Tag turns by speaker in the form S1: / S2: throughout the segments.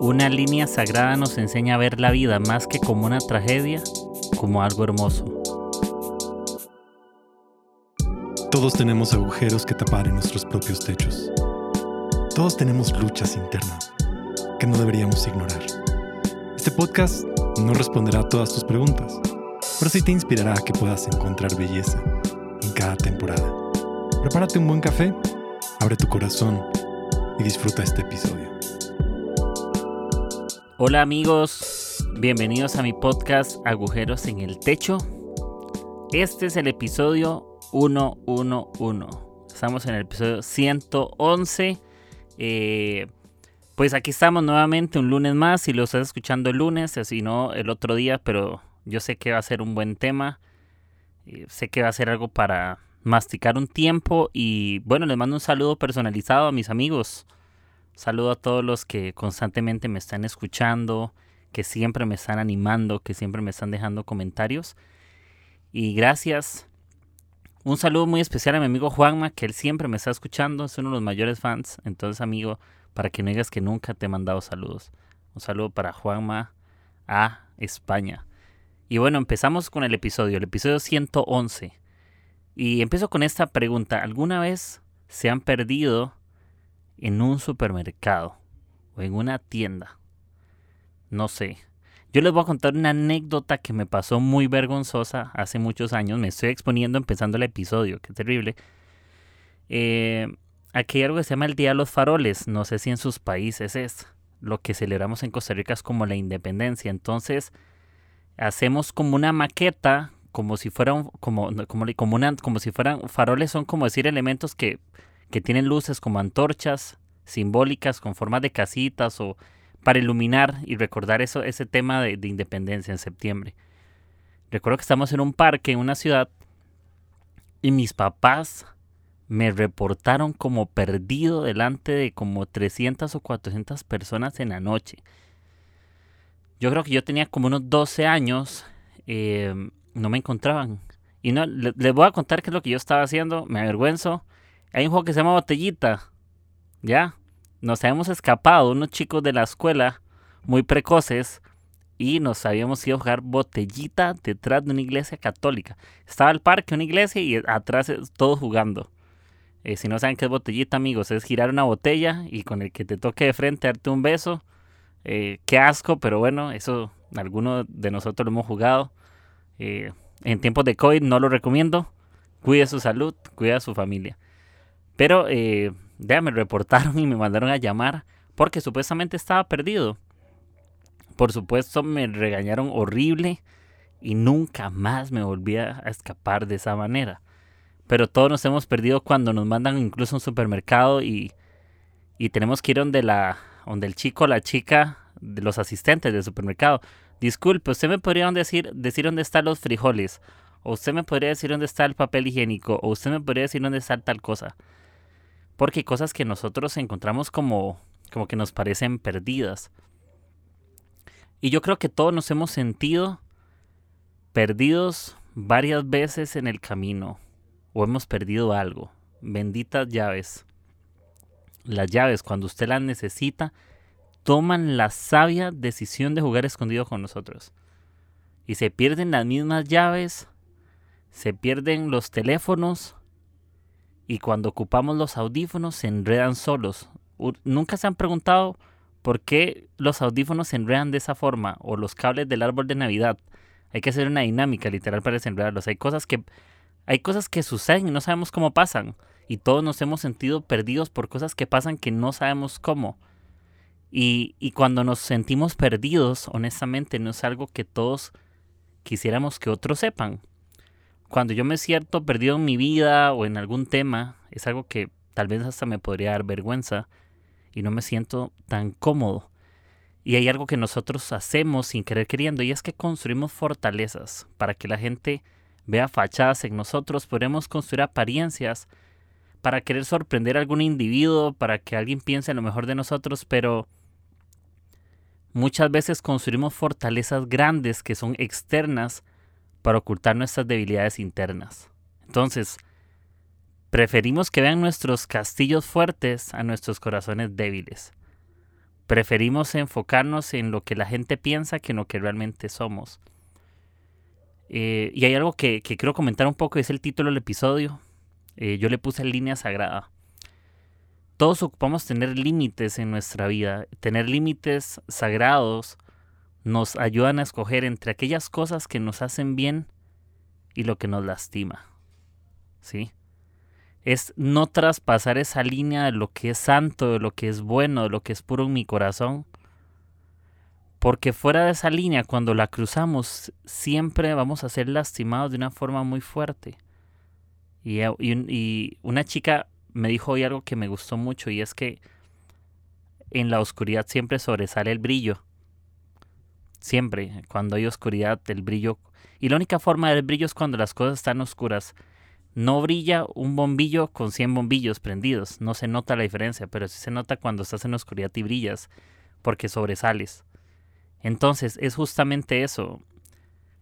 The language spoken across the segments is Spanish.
S1: Una línea sagrada nos enseña a ver la vida más que como una tragedia, como algo hermoso.
S2: Todos tenemos agujeros que tapar en nuestros propios techos. Todos tenemos luchas internas que no deberíamos ignorar. Este podcast no responderá a todas tus preguntas, pero sí te inspirará a que puedas encontrar belleza en cada temporada. Prepárate un buen café, abre tu corazón y disfruta este episodio.
S1: Hola amigos, bienvenidos a mi podcast Agujeros en el Techo. Este es el episodio 111. Estamos en el episodio 111. Eh, pues aquí estamos nuevamente un lunes más. Si lo estás escuchando el lunes, si no el otro día, pero yo sé que va a ser un buen tema. Eh, sé que va a ser algo para masticar un tiempo y bueno, les mando un saludo personalizado a mis amigos. Saludo a todos los que constantemente me están escuchando, que siempre me están animando, que siempre me están dejando comentarios. Y gracias. Un saludo muy especial a mi amigo Juanma, que él siempre me está escuchando, es uno de los mayores fans. Entonces, amigo, para que no digas que nunca te he mandado saludos. Un saludo para Juanma a España. Y bueno, empezamos con el episodio, el episodio 111. Y empiezo con esta pregunta. ¿Alguna vez se han perdido en un supermercado o en una tienda? No sé. Yo les voy a contar una anécdota que me pasó muy vergonzosa hace muchos años. Me estoy exponiendo empezando el episodio. Qué terrible. Eh, aquí hay algo que se llama el Día de los Faroles. No sé si en sus países es. Lo que celebramos en Costa Rica es como la independencia. Entonces, hacemos como una maqueta como si fueran como como como, una, como si fueran faroles son como decir elementos que, que tienen luces como antorchas simbólicas con formas de casitas o para iluminar y recordar eso ese tema de, de independencia en septiembre recuerdo que estamos en un parque en una ciudad y mis papás me reportaron como perdido delante de como 300 o 400 personas en la noche. Yo creo que yo tenía como unos 12 años. Eh, no me encontraban. Y no, les voy a contar qué es lo que yo estaba haciendo, me avergüenzo. Hay un juego que se llama Botellita. ¿Ya? Nos habíamos escapado unos chicos de la escuela muy precoces y nos habíamos ido a jugar botellita detrás de una iglesia católica. Estaba el parque, una iglesia y atrás todos jugando. Eh, si no saben qué es botellita, amigos, es girar una botella y con el que te toque de frente darte un beso. Eh, qué asco, pero bueno, eso algunos de nosotros lo hemos jugado. Eh, en tiempos de COVID no lo recomiendo. Cuide su salud, cuide a su familia. Pero eh, me reportaron y me mandaron a llamar porque supuestamente estaba perdido. Por supuesto me regañaron horrible y nunca más me volví a escapar de esa manera. Pero todos nos hemos perdido cuando nos mandan incluso a un supermercado y, y tenemos que ir donde, la, donde el chico o la chica, de los asistentes del supermercado, Disculpe, ¿usted me podría decir, decir dónde están los frijoles? ¿O usted me podría decir dónde está el papel higiénico? ¿O usted me podría decir dónde está tal cosa? Porque cosas que nosotros encontramos como, como que nos parecen perdidas. Y yo creo que todos nos hemos sentido perdidos varias veces en el camino. O hemos perdido algo. Benditas llaves. Las llaves, cuando usted las necesita, toman la sabia decisión de jugar escondido con nosotros. Y se pierden las mismas llaves, se pierden los teléfonos y cuando ocupamos los audífonos se enredan solos. Nunca se han preguntado por qué los audífonos se enredan de esa forma o los cables del árbol de Navidad. Hay que hacer una dinámica literal para desenredarlos. Hay cosas que hay cosas que suceden y no sabemos cómo pasan y todos nos hemos sentido perdidos por cosas que pasan que no sabemos cómo. Y, cuando nos sentimos perdidos, honestamente, no es algo que todos quisiéramos que otros sepan. Cuando yo me siento perdido en mi vida o en algún tema, es algo que tal vez hasta me podría dar vergüenza y no me siento tan cómodo. Y hay algo que nosotros hacemos sin querer queriendo y es que construimos fortalezas para que la gente vea fachadas en nosotros. Podemos construir apariencias para querer sorprender a algún individuo, para que alguien piense lo mejor de nosotros, pero Muchas veces construimos fortalezas grandes que son externas para ocultar nuestras debilidades internas. Entonces, preferimos que vean nuestros castillos fuertes a nuestros corazones débiles. Preferimos enfocarnos en lo que la gente piensa que en lo que realmente somos. Eh, y hay algo que, quiero comentar un poco, es el título del episodio. Eh, yo le puse línea sagrada. Todos ocupamos tener límites en nuestra vida. Tener límites sagrados nos ayudan a escoger entre aquellas cosas que nos hacen bien y lo que nos lastima. ¿Sí? Es no traspasar esa línea de lo que es santo, de lo que es bueno, de lo que es puro en mi corazón porque fuera de esa línea, cuando la cruzamos, siempre vamos a ser lastimados de una forma muy fuerte. Y, y, una chica me dijo hoy algo que me gustó mucho y es que en la oscuridad siempre sobresale el brillo. Siempre, cuando hay oscuridad, el brillo... Y la única forma del brillo es cuando las cosas están oscuras. No brilla un bombillo con 100 bombillos prendidos. No se nota la diferencia, pero sí se nota cuando estás en oscuridad y brillas, porque sobresales. Entonces es justamente eso.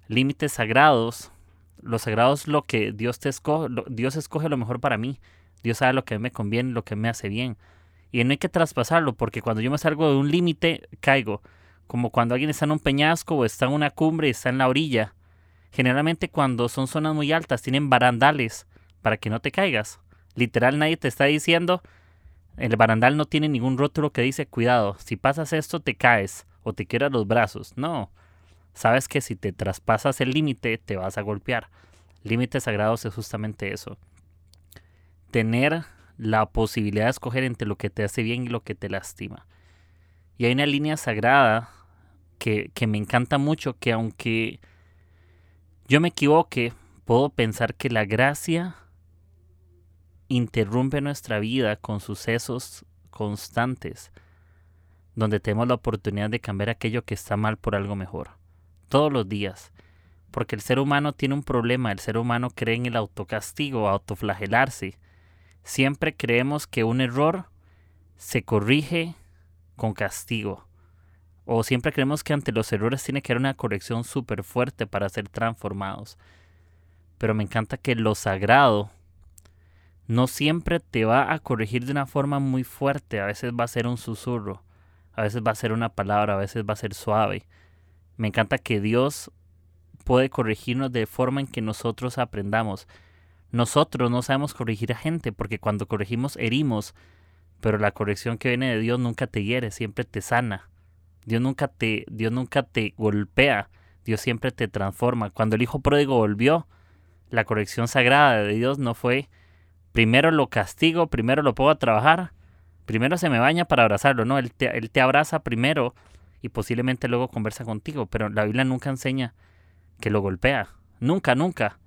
S1: Límites sagrados. Los sagrados lo que Dios te escoge. Dios escoge lo mejor para mí. Dios sabe lo que me conviene, lo que me hace bien. Y no hay que traspasarlo porque cuando yo me salgo de un límite, caigo. Como cuando alguien está en un peñasco o está en una cumbre y está en la orilla. Generalmente cuando son zonas muy altas tienen barandales para que no te caigas. Literal nadie te está diciendo, el barandal no tiene ningún rótulo que dice cuidado, si pasas esto te caes o te quieras los brazos. No. Sabes que si te traspasas el límite te vas a golpear. Límites sagrados es justamente eso. Tener la posibilidad de escoger entre lo que te hace bien y lo que te lastima. Y hay una línea sagrada que, que me encanta mucho, que aunque yo me equivoque, puedo pensar que la gracia interrumpe nuestra vida con sucesos constantes donde tenemos la oportunidad de cambiar aquello que está mal por algo mejor. Todos los días. Porque el ser humano tiene un problema, el ser humano cree en el autocastigo, autoflagelarse. Siempre creemos que un error se corrige con castigo. O siempre creemos que ante los errores tiene que haber una corrección súper fuerte para ser transformados. Pero me encanta que lo sagrado no siempre te va a corregir de una forma muy fuerte, a veces va a ser un susurro a veces va a ser una palabra, a veces va a ser suave. Me encanta que Dios puede corregirnos de forma en que nosotros aprendamos. Nosotros no sabemos corregir a gente porque cuando corregimos herimos, pero la corrección que viene de Dios nunca te hiere, siempre te sana. Dios nunca te, Dios nunca te golpea, Dios siempre te transforma. Cuando el Hijo pródigo volvió, la corrección sagrada de Dios no fue primero lo castigo, primero lo a trabajar primero se me baña para abrazarlo, ¿no? Él te, él te abraza primero y posiblemente luego conversa contigo, pero la Biblia nunca enseña que lo golpea. Nunca, nunca.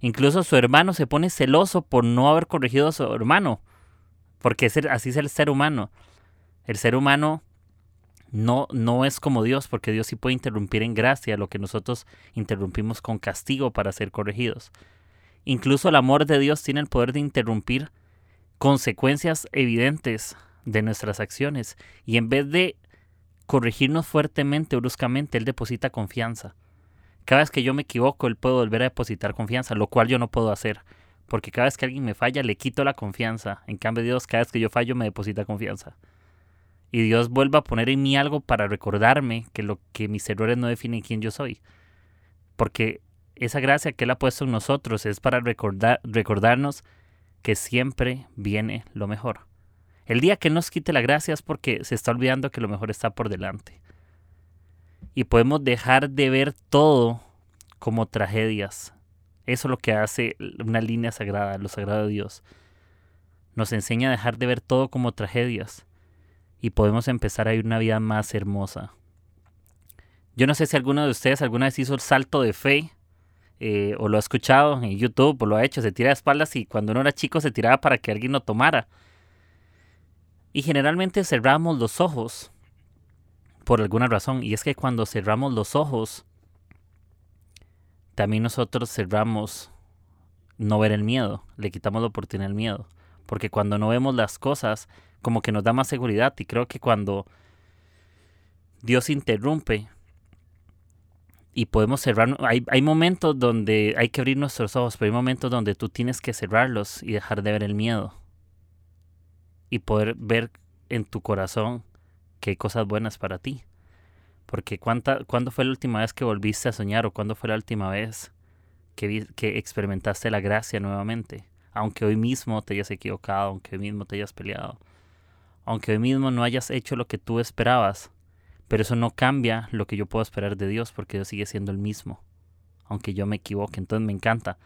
S1: Incluso su hermano se pone celoso por no haber corregido a su hermano, porque así es el ser humano. El ser humano no, no es como Dios, porque Dios sí puede interrumpir en gracia lo que nosotros interrumpimos con castigo para ser corregidos. Incluso el amor de Dios tiene el poder de interrumpir consecuencias evidentes de nuestras acciones. Y en vez de corregirnos fuertemente o bruscamente, Él deposita confianza. Cada vez que yo me equivoco, Él puede volver a depositar confianza, lo cual yo no puedo hacer. Porque cada vez que alguien me falla, le quito la confianza. En cambio, Dios, cada vez que yo fallo, me deposita confianza. Y Dios vuelve a poner en mí algo para recordarme que, lo, que mis errores no definen quién yo soy. Porque esa gracia que Él ha puesto en nosotros es para recordar, recordarnos que siempre viene lo mejor. El día que nos quite la gracia es porque se está olvidando que lo mejor está por delante. Y podemos dejar de ver todo como tragedias. Eso es lo que hace una línea sagrada, lo sagrado de Dios. Nos enseña a dejar de ver todo como tragedias. Y podemos empezar a vivir una vida más hermosa. Yo no sé si alguno de ustedes alguna vez hizo el salto de fe eh, o lo ha escuchado en YouTube o lo ha hecho, se tira de espaldas y cuando uno era chico se tiraba para que alguien lo tomara. Y generalmente cerramos los ojos por alguna razón. Y es que cuando cerramos los ojos, también nosotros cerramos no ver el miedo, le quitamos la oportunidad al miedo. Porque cuando no vemos las cosas, como que nos da más seguridad. Y creo que cuando Dios interrumpe, y podemos cerrar. Hay, hay momentos donde hay que abrir nuestros ojos, pero hay momentos donde tú tienes que cerrarlos y dejar de ver el miedo y poder ver en tu corazón que hay cosas buenas para ti. Porque cuánta, ¿cuándo fue la última vez que volviste a soñar o cuándo fue la última vez que, que experimentaste la gracia nuevamente? Aunque hoy mismo te hayas equivocado, aunque hoy mismo te hayas peleado, aunque hoy mismo no hayas hecho lo que tú esperabas, pero eso no cambia lo que yo puedo esperar de Dios porque Dios sigue siendo el mismo, aunque yo me equivoque. Entonces me encanta,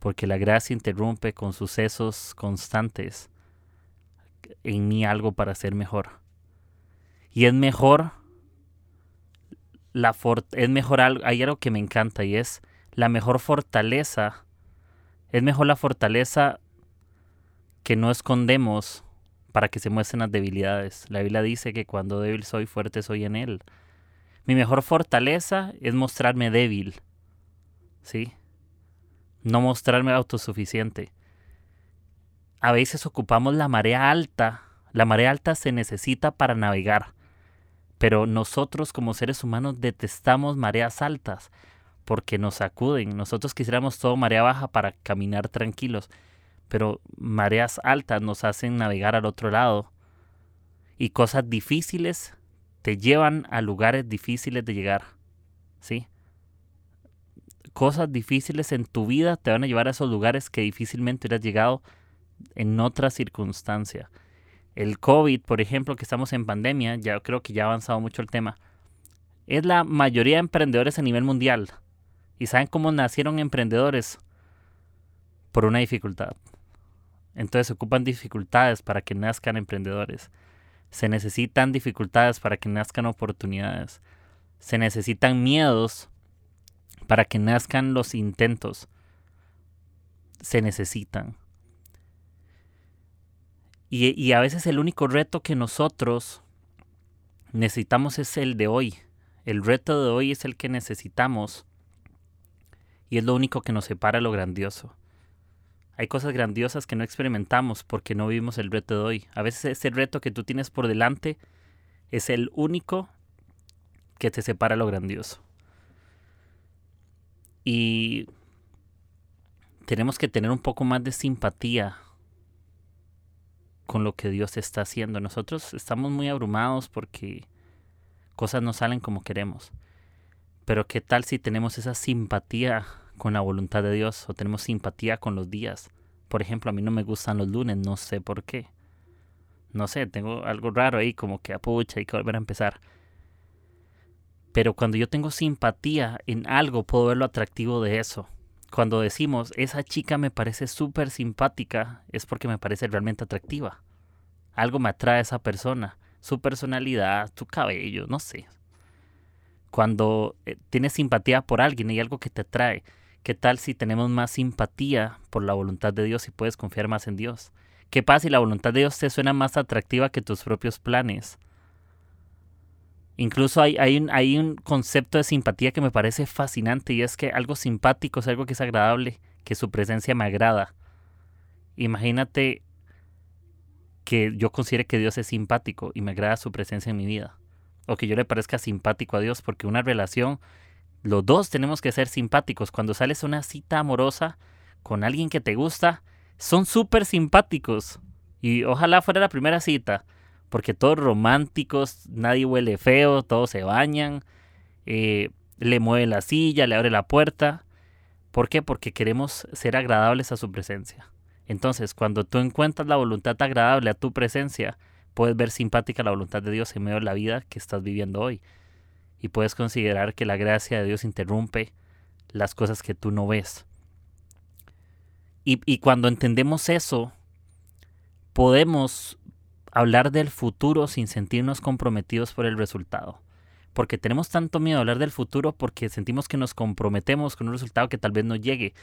S1: porque la gracia interrumpe con sucesos constantes en mí algo para ser mejor. Y es mejor la es mejor algo, hay algo que me encanta y es la mejor fortaleza. Es mejor la fortaleza que no escondemos para que se muestren las debilidades. La Biblia dice que cuando débil soy, fuerte soy en Él. Mi mejor fortaleza es mostrarme débil. ¿Sí? No mostrarme autosuficiente. A veces ocupamos la marea alta. La marea alta se necesita para navegar. Pero nosotros como seres humanos detestamos mareas altas porque nos sacuden. Nosotros quisiéramos todo marea baja para caminar tranquilos, pero mareas altas nos hacen navegar al otro lado. Y cosas difíciles te llevan a lugares difíciles de llegar. ¿Sí? Cosas difíciles en tu vida te van a llevar a esos lugares que difícilmente hubieras llegado en otra circunstancia el COVID, por ejemplo, que estamos en pandemia, ya creo que ya ha avanzado mucho el tema, es la mayoría de emprendedores a nivel mundial. ¿Y saben cómo nacieron emprendedores? Por una dificultad. Entonces ocupan dificultades para que nazcan emprendedores. Se necesitan dificultades para que nazcan oportunidades. Se necesitan miedos para que nazcan los intentos. Se necesitan. Y, a veces el único reto que nosotros necesitamos es el de hoy. El reto de hoy es el que necesitamos. Y es lo único que nos separa lo grandioso. Hay cosas grandiosas que no experimentamos porque no vivimos el reto de hoy. A veces ese reto que tú tienes por delante es el único que te separa lo grandioso. Y tenemos que tener un poco más de simpatía con lo que Dios está haciendo. Nosotros estamos muy abrumados porque cosas no salen como queremos. Pero ¿qué tal si tenemos esa simpatía con la voluntad de Dios o tenemos simpatía con los días? Por ejemplo, a mí no me gustan los lunes, no sé por qué. No sé, tengo algo raro ahí, como que apucha, hay que volver a empezar. Pero cuando yo tengo simpatía en algo, puedo ver lo atractivo de eso. Cuando decimos, esa chica me parece súper simpática, es porque me parece realmente atractiva. Algo me atrae a esa persona. Su personalidad, su cabello, no sé. Cuando eh, tienes simpatía por alguien y algo que te atrae, ¿qué tal si tenemos más simpatía por la voluntad de Dios y puedes confiar más en Dios? ¿Qué pasa si la voluntad de Dios te suena más atractiva que tus propios planes? Incluso hay, un, hay un concepto de simpatía que me parece fascinante y es que algo simpático es algo que es agradable, que su presencia me agrada. Imagínate que yo considere que Dios es simpático y me agrada su presencia en mi vida. O que yo le parezca simpático a Dios, porque una relación, los dos tenemos que ser simpáticos. Cuando sales a una cita amorosa con alguien que te gusta, son súper simpáticos. Y ojalá fuera la primera cita porque todos románticos, nadie huele feo, todos se bañan, eh, le mueve la silla, le abre la puerta. ¿Por qué? Porque queremos ser agradables a su presencia. Entonces, cuando tú encuentras la voluntad agradable a tu presencia, puedes ver simpática la voluntad de Dios en medio de la vida que estás viviendo hoy. Y puedes considerar que la gracia de Dios interrumpe las cosas que tú no ves. Y, cuando entendemos eso, podemos hablar del futuro sin sentirnos comprometidos por el resultado. Porque tenemos tanto miedo a hablar del futuro porque sentimos que nos comprometemos con un resultado que tal vez no llegue.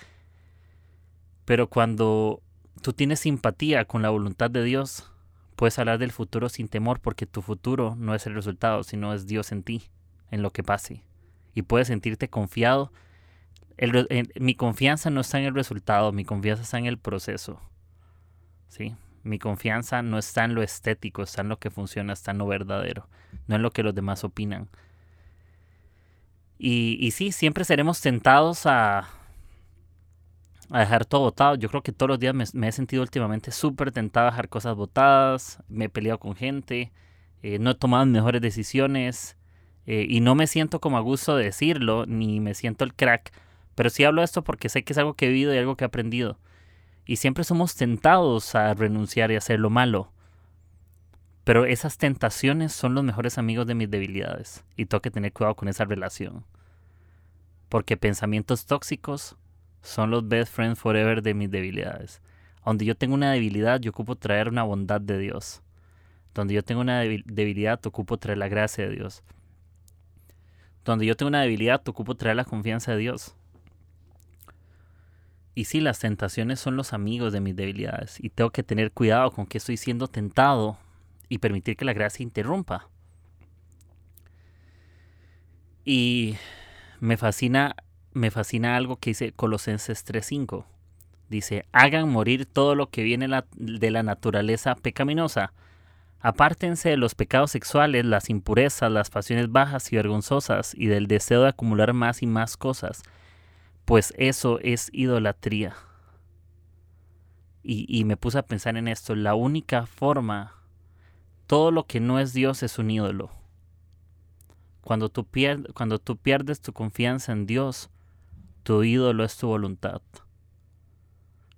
S1: Pero cuando tú tienes simpatía con la voluntad de Dios, puedes hablar del futuro sin temor porque tu futuro no es el resultado, sino es Dios en ti, en lo que pase. Y puedes sentirte confiado. mi confianza no está en el resultado, mi confianza está en el proceso. ¿Sí? Mi confianza no está en lo estético, está en lo que funciona, está en lo verdadero, no en lo que los demás opinan. Y, y sí, siempre seremos tentados a, a dejar todo votado. Yo creo que todos los días me, he sentido últimamente súper tentado a dejar cosas votadas, me he peleado con gente, eh, no he tomado mejores decisiones eh, y no me siento como a gusto de decirlo, ni me siento el crack, pero sí hablo esto porque sé que es algo que he vivido y algo que he aprendido. Y siempre somos tentados a renunciar y hacer lo malo. Pero esas tentaciones son los mejores amigos de mis debilidades y tengo que tener cuidado con esa relación. Porque pensamientos tóxicos son los best friends forever de mis debilidades. Donde yo tengo una debilidad, yo ocupo traer una bondad de Dios. Donde yo tengo una debilidad, ocupo traer la gracia de Dios. Donde yo tengo una debilidad, ocupo traer la confianza de Dios. Y sí, las tentaciones son los amigos de mis debilidades. Y tengo que tener cuidado con que estoy siendo tentado y permitir que la gracia interrumpa. Y me fascina, me fascina algo que dice Colosenses 3.5. Dice, hagan morir todo lo que viene de la naturaleza pecaminosa. Apártense de los pecados sexuales, las impurezas, las pasiones bajas y vergonzosas, y del deseo de acumular más y más cosas, pues eso es idolatría. Y, me puse a pensar en esto, la única forma todo lo que no es Dios es un ídolo. Cuando tú pierdes tu confianza en Dios, tu ídolo es tu voluntad.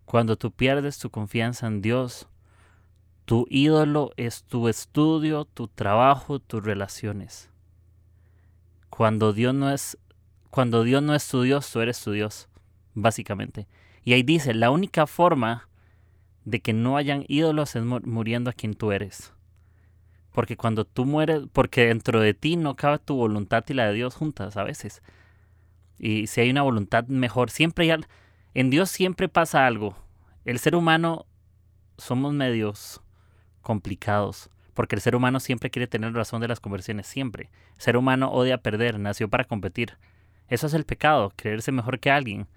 S1: Cuando tú pierdes tu confianza en Dios, tu ídolo es tu estudio, tu trabajo, tus relaciones. Cuando Dios no es cuando Dios no es tu Dios, tú eres tu Dios, básicamente. Y ahí dice, la única forma de que no hayan ídolos es muriendo a quien tú eres. Porque cuando tú mueres, porque dentro de ti no cabe tu voluntad y la de Dios juntas a veces. Y si hay una voluntad mejor, siempre hay, en Dios siempre pasa algo. El ser humano somos medios complicados, porque el ser humano siempre quiere tener razón de las conversiones, siempre. El ser humano odia perder, nació para competir. Eso es el pecado, creerse mejor que alguien.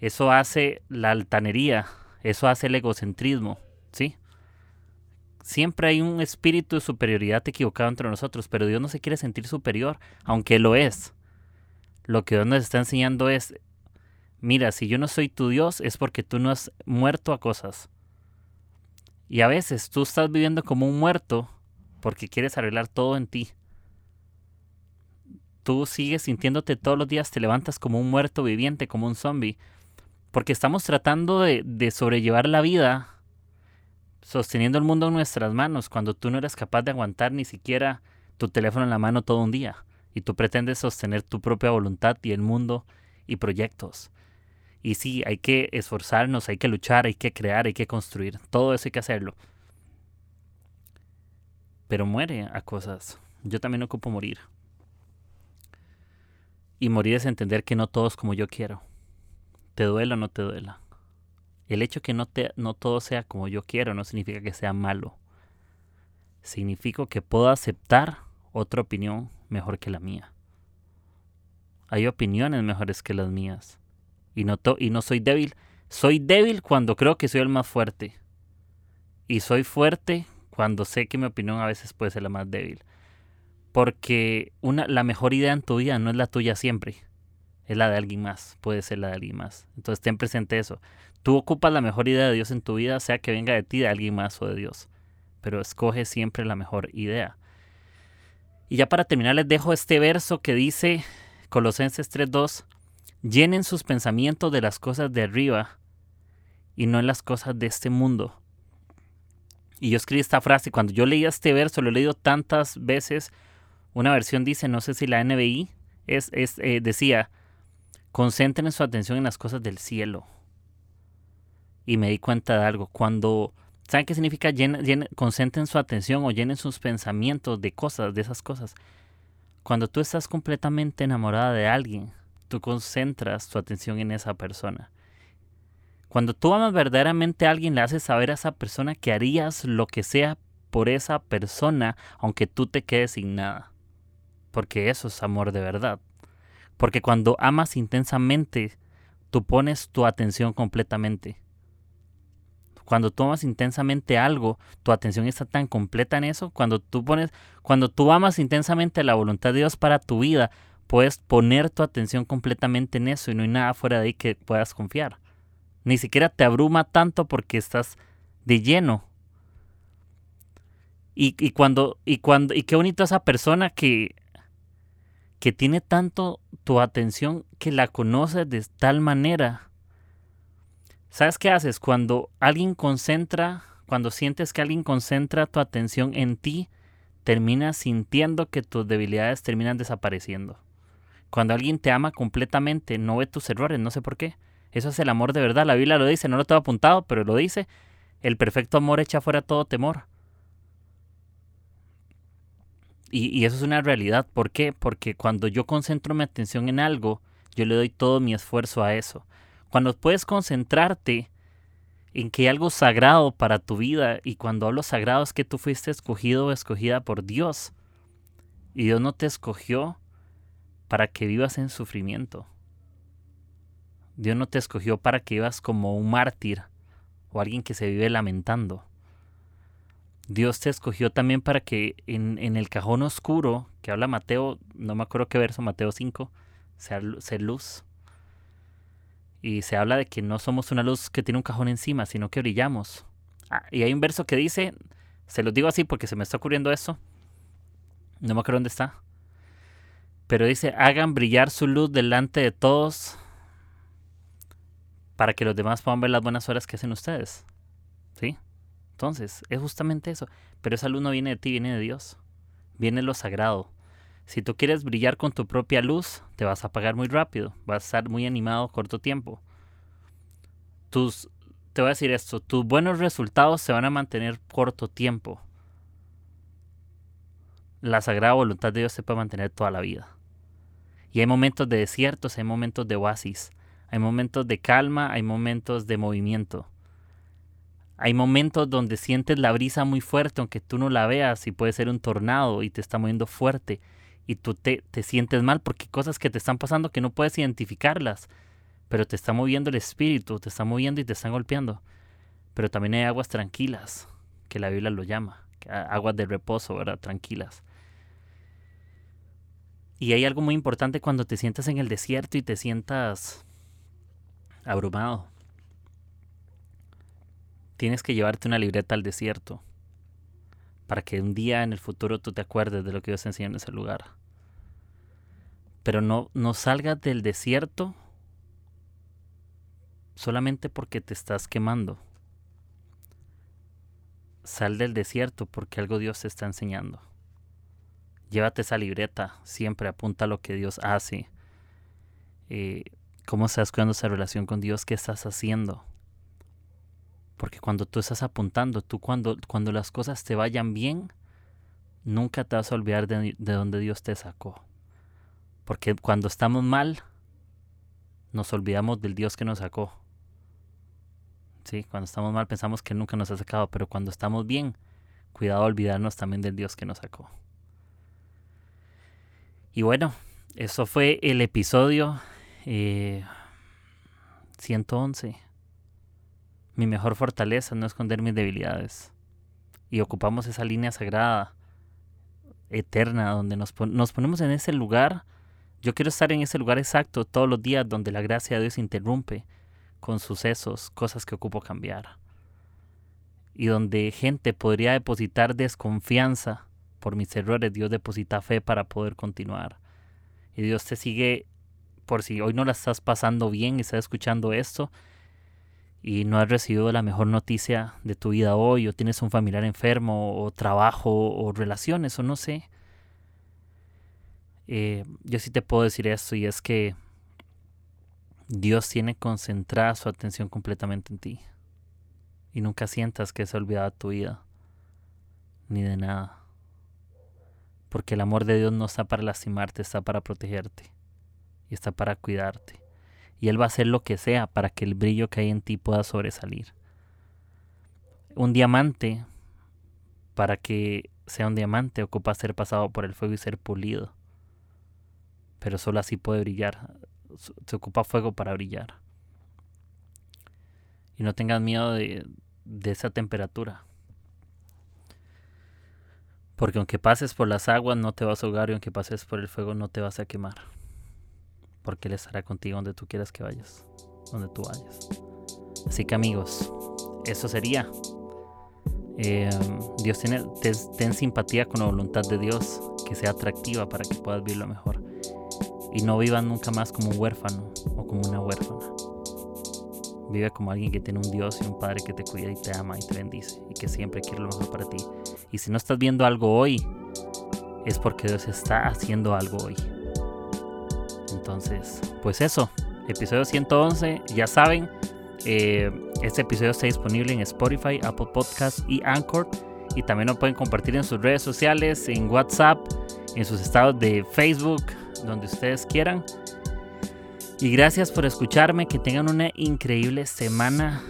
S1: Eso hace la altanería, eso hace el egocentrismo, ¿sí? Siempre hay un espíritu de superioridad equivocado entre nosotros, pero Dios no se quiere sentir superior, aunque lo es. Lo que Dios nos está enseñando es, mira, si yo no soy tu Dios es porque tú no has muerto a cosas. Y a veces tú estás viviendo como un muerto porque quieres arreglar todo en ti. Tú sigues sintiéndote todos los días, te levantas como un muerto viviente, como un zombie, porque estamos tratando de, de sobrellevar la vida sosteniendo el mundo en nuestras manos cuando tú no eres capaz de aguantar ni siquiera tu teléfono en la mano todo un día y tú pretendes sostener tu propia voluntad y el mundo y proyectos. Y sí, hay que esforzarnos, hay que luchar, hay que crear, hay que construir. Todo eso hay que hacerlo. Pero muere a cosas. Yo también ocupo morir. Y morir es entender que no todo es como yo quiero. Te duela o no te duela. El hecho que no, te, no todo sea como yo quiero no significa que sea malo. Significa que puedo aceptar otra opinión mejor que la mía. Hay opiniones mejores que las mías. Y no, y no soy débil. Soy débil cuando creo que soy el más fuerte. Y soy fuerte cuando sé que mi opinión a veces puede ser la más débil. Porque una, la mejor idea en tu vida no es la tuya siempre. Es la de alguien más. Puede ser la de alguien más. Entonces ten presente eso. Tú ocupas la mejor idea de Dios en tu vida, sea que venga de ti, de alguien más o de Dios. Pero escoge siempre la mejor idea. Y ya para terminar les dejo este verso que dice Colosenses 3.2, llenen sus pensamientos de las cosas de arriba y no en las cosas de este mundo. Y yo escribí esta frase, cuando yo leía este verso, lo he leído tantas veces, una versión dice, no sé si la NBI, es, eh, decía, concentren su atención en las cosas del cielo y me di cuenta de algo. Cuando, ¿saben qué significa? concentren su atención o llenen sus pensamientos de cosas, de esas cosas. Cuando tú estás completamente enamorada de alguien, tú concentras tu atención en esa persona. Cuando tú amas verdaderamente a alguien, le haces saber a esa persona que harías lo que sea por esa persona, aunque tú te quedes sin nada. Porque eso es amor de verdad. Porque cuando amas intensamente, tú pones tu atención completamente. Cuando tú amas intensamente algo, tu atención está tan completa en eso. Cuando tú pones, cuando tú amas intensamente la voluntad de Dios para tu vida, puedes poner tu atención completamente en eso y no hay nada fuera de ahí que puedas confiar. Ni siquiera te abruma tanto porque estás de lleno. Y, y, cuando, y cuando, y qué bonito esa persona que, que tiene tanto tu atención que la conoces de tal manera. ¿Sabes qué haces? Cuando alguien concentra, cuando sientes que alguien concentra tu atención en ti, terminas sintiendo que tus debilidades terminan desapareciendo. Cuando alguien te ama completamente, no ve tus errores, no sé por qué. Eso es el amor de verdad. La Biblia lo dice, no lo tengo apuntado, pero lo dice. El perfecto amor echa fuera todo temor. Y, eso es una realidad. ¿Por qué? Porque cuando yo concentro mi atención en algo, yo le doy todo mi esfuerzo a eso. Cuando puedes concentrarte en que hay algo sagrado para tu vida, y cuando hablo sagrado es que tú fuiste escogido o escogida por Dios, y Dios no te escogió para que vivas en sufrimiento. Dios no te escogió para que vivas como un mártir o alguien que se vive lamentando. Dios te escogió también para que en, el cajón oscuro, que habla Mateo, no me acuerdo qué verso, Mateo 5, sea, luz. Y se habla de que no somos una luz que tiene un cajón encima, sino que brillamos. Ah, y hay un verso que dice, se los digo así porque se me está ocurriendo eso. No me acuerdo dónde está. Pero dice, hagan brillar su luz delante de todos para que los demás puedan ver las buenas horas que hacen ustedes. ¿Sí? Entonces, es justamente eso. Pero esa luz no viene de ti, viene de Dios. Viene lo sagrado. Si tú quieres brillar con tu propia luz, te vas a apagar muy rápido. Vas a estar muy animado corto tiempo. Tus, te voy a decir esto, tus buenos resultados se van a mantener corto tiempo. La sagrada voluntad de Dios se puede mantener toda la vida. Y hay momentos de desiertos, hay momentos de oasis, hay momentos de calma, hay momentos de movimiento. Hay momentos donde sientes la brisa muy fuerte, aunque tú no la veas, y puede ser un tornado y te está moviendo fuerte, y tú te, te sientes mal porque cosas que te están pasando que no puedes identificarlas, pero te está moviendo el espíritu, te está moviendo y te están golpeando. Pero también hay aguas tranquilas, que la Biblia lo llama, aguas de reposo, ¿verdad? Tranquilas. Y hay algo muy importante cuando te sientas en el desierto y te sientas abrumado tienes que llevarte una libreta al desierto para que un día en el futuro tú te acuerdes de lo que Dios enseñó en ese lugar. Pero no, no salgas del desierto solamente porque te estás quemando. Sal del desierto porque algo Dios te está enseñando. Llévate esa libreta, siempre apunta lo que Dios hace. Eh, ¿Cómo estás cuidando esa relación con Dios? ¿Qué estás haciendo? Porque cuando tú estás apuntando, tú cuando, cuando las cosas te vayan bien, nunca te vas a olvidar de, de donde Dios te sacó. Porque cuando estamos mal, nos olvidamos del Dios que nos sacó. Sí, cuando estamos mal pensamos que nunca nos ha sacado, pero cuando estamos bien, cuidado olvidarnos también del Dios que nos sacó. Y bueno, eso fue el episodio eh, 111. Mi mejor fortaleza no esconder mis debilidades. Y ocupamos esa línea sagrada, eterna, donde nos, nos ponemos en ese lugar. Yo quiero estar en ese lugar exacto todos los días donde la gracia de Dios interrumpe con sucesos, cosas que ocupo cambiar. Y donde gente podría depositar desconfianza por mis errores, Dios deposita fe para poder continuar. Y Dios te sigue, por si hoy no la estás pasando bien y estás escuchando esto, y no has recibido la mejor noticia de tu vida hoy, o tienes un familiar enfermo, o trabajo, o relaciones, o no sé. Eh, yo sí te puedo decir esto, y es que Dios tiene concentrada su atención completamente en ti. Y nunca sientas que se ha olvidado tu vida, ni de nada. Porque el amor de Dios no está para lastimarte, está para protegerte. Y está para cuidarte y Él va a hacer lo que sea para que el brillo que hay en ti pueda sobresalir. Un diamante, para que sea un diamante, ocupa ser pasado por el fuego y ser pulido. Pero solo así puede brillar. Se ocupa fuego para brillar. Y no tengas miedo de, de esa temperatura. Porque aunque pases por las aguas no te vas a ahogar y aunque pases por el fuego no te vas a quemar porque Él estará contigo donde tú quieras que vayas, donde tú vayas. Así que amigos, eso sería. Eh, Dios tiene, ten, simpatía con la voluntad de Dios, que sea atractiva para que puedas vivirlo mejor. Y no vivas nunca más como un huérfano o como una huérfana. Vive como alguien que tiene un Dios y un Padre que te cuida y te ama y te bendice y que siempre quiere lo mejor para ti. Y si no estás viendo algo hoy, es porque Dios está haciendo algo hoy. Entonces, pues eso, episodio 111, ya saben, eh, este episodio está disponible en Spotify, Apple Podcasts y Anchor. Y también lo pueden compartir en sus redes sociales, en WhatsApp, en sus estados de Facebook, donde ustedes quieran. Y gracias por escucharme, que tengan una increíble semana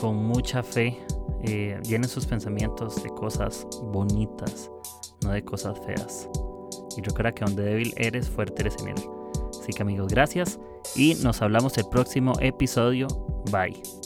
S1: con mucha fe. Eh, llenen sus pensamientos de cosas bonitas, no de cosas feas. Y recuerda que donde débil eres, fuerte eres en él. Así que amigos, gracias y nos hablamos el próximo episodio. Bye.